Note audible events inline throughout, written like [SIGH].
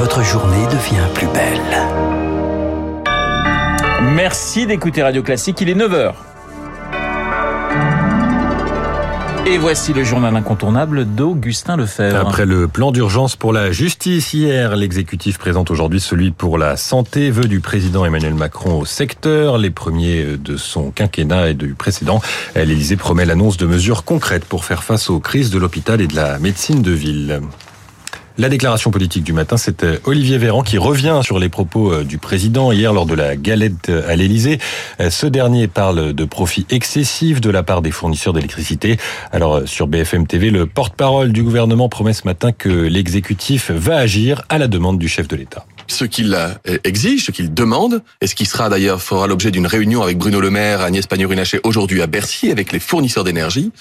votre journée devient plus belle. Merci d'écouter Radio Classique, il est 9h. Et voici le journal incontournable d'Augustin Lefebvre. Après le plan d'urgence pour la justice hier, l'exécutif présente aujourd'hui celui pour la santé, vœux du président Emmanuel Macron au secteur, les premiers de son quinquennat et du précédent. L'Élysée promet l'annonce de mesures concrètes pour faire face aux crises de l'hôpital et de la médecine de ville. La déclaration politique du matin, c'est Olivier Véran qui revient sur les propos euh, du président hier lors de la galette à l'Élysée. Euh, ce dernier parle de profits excessifs de la part des fournisseurs d'électricité. Alors euh, sur BFM TV, le porte-parole du gouvernement promet ce matin que l'exécutif va agir à la demande du chef de l'État ce qu'il exige, ce qu'il demande, et ce qui sera d'ailleurs fera l'objet d'une réunion avec Bruno Le Maire, Agnès Pannier-Runacher aujourd'hui à Bercy avec les fournisseurs d'énergie,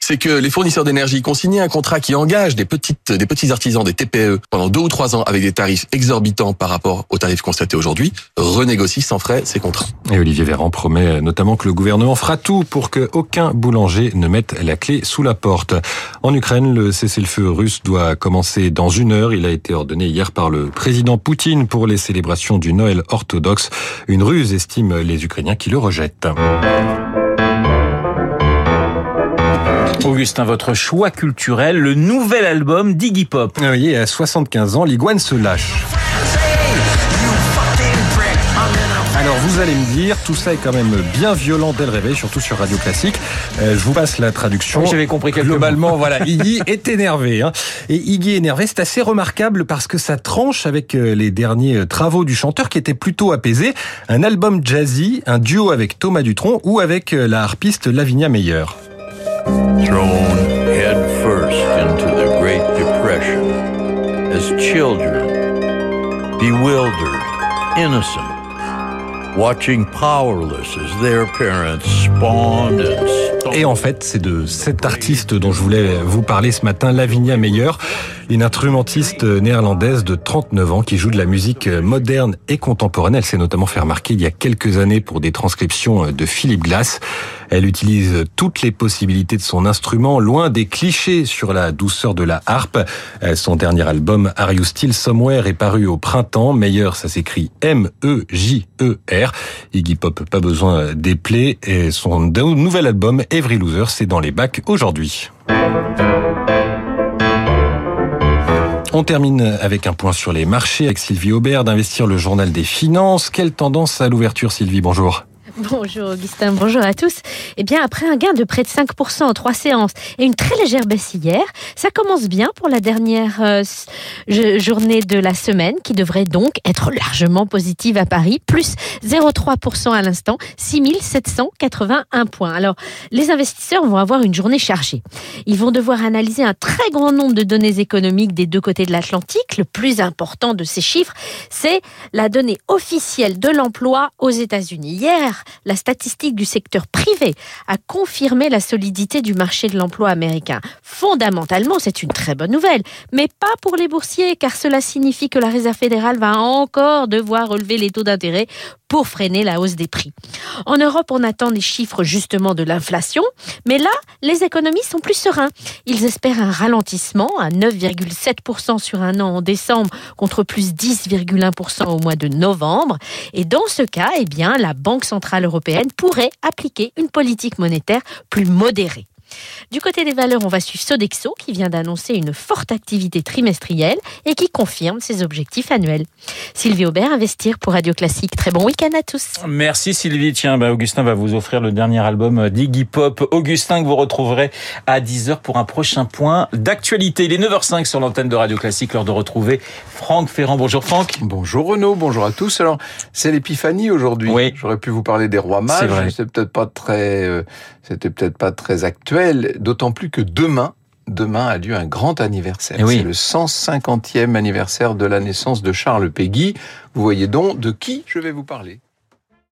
c'est que les fournisseurs d'énergie consignent un contrat qui engage des petites, des petits artisans, des TPE pendant deux ou trois ans avec des tarifs exorbitants par rapport aux tarifs constatés aujourd'hui, renégocient sans frais ces contrats. Et Olivier Véran promet notamment que le gouvernement fera tout pour que aucun boulanger ne mette la clé sous la porte. En Ukraine, le cessez-le-feu russe doit commencer dans une heure. Il a été ordonné hier par le président Poutine pour les célébrations du Noël orthodoxe. Une ruse, estiment les Ukrainiens qui le rejettent. Augustin, votre choix culturel, le nouvel album d'Iggy Pop. Oui, à 75 ans, l'iguane se lâche. Alors vous allez me dire, tout ça est quand même bien violent dès le réveil, surtout sur Radio Classique. Euh, je vous passe la traduction. Oui, J'avais compris quelque Globalement, voilà, Iggy [LAUGHS] est énervé. Hein. Et Iggy énervé, c'est assez remarquable parce que ça tranche avec euh, les derniers euh, travaux du chanteur qui était plutôt apaisé. Un album jazzy, un duo avec Thomas Dutronc ou avec la harpiste Lavinia Meyer. Thrown head first into the Great Depression as children, bewildered, innocent. Watching powerless as their parents spawned and Et en fait, c'est de cet artiste dont je voulais vous parler ce matin, Lavinia Meyer, une instrumentiste néerlandaise de 39 ans qui joue de la musique moderne et contemporaine. Elle s'est notamment fait remarquer il y a quelques années pour des transcriptions de Philip Glass. Elle utilise toutes les possibilités de son instrument, loin des clichés sur la douceur de la harpe. Son dernier album, Are You Still Somewhere, est paru au printemps. Meyer, ça s'écrit M-E-J-E-R. Iggy Pop, pas besoin d'épeler. Et son nouvel album, Every Loser, c'est dans les bacs aujourd'hui. On termine avec un point sur les marchés avec Sylvie Aubert d'investir le journal des finances. Quelle tendance à l'ouverture Sylvie Bonjour. Bonjour Augustin, bonjour à tous. Eh bien, après un gain de près de 5% en trois séances et une très légère baisse hier, ça commence bien pour la dernière euh, journée de la semaine qui devrait donc être largement positive à Paris, plus 0,3% à l'instant, 6781 points. Alors, les investisseurs vont avoir une journée chargée. Ils vont devoir analyser un très grand nombre de données économiques des deux côtés de l'Atlantique. Le plus important de ces chiffres, c'est la donnée officielle de l'emploi aux États-Unis. Hier, la statistique du secteur privé a confirmé la solidité du marché de l'emploi américain. Fondamentalement, c'est une très bonne nouvelle, mais pas pour les boursiers, car cela signifie que la Réserve fédérale va encore devoir relever les taux d'intérêt pour freiner la hausse des prix. En Europe, on attend des chiffres justement de l'inflation, mais là, les économistes sont plus sereins. Ils espèrent un ralentissement à 9,7% sur un an en décembre contre plus 10,1% au mois de novembre. Et dans ce cas, eh bien, la Banque centrale européenne pourrait appliquer une politique monétaire plus modérée. Du côté des valeurs, on va suivre Sodexo qui vient d'annoncer une forte activité trimestrielle et qui confirme ses objectifs annuels. Sylvie Aubert, Investir pour Radio Classique. Très bon week-end à tous. Merci Sylvie. Tiens, bah, Augustin va vous offrir le dernier album d'Iggy Pop. Augustin que vous retrouverez à 10h pour un prochain point d'actualité. Il est 9h05 sur l'antenne de Radio Classique, l'heure de retrouver Franck Ferrand. Bonjour Franck. Bonjour Renaud, bonjour à tous. Alors, c'est l'épiphanie aujourd'hui. Oui. J'aurais pu vous parler des rois mages. C'est peut-être pas très, euh, c'était peut-être pas très actuel, d'autant plus que demain, demain a lieu un grand anniversaire. Oui. C'est le 150e anniversaire de la naissance de Charles Péguy. Vous voyez donc de qui je vais vous parler.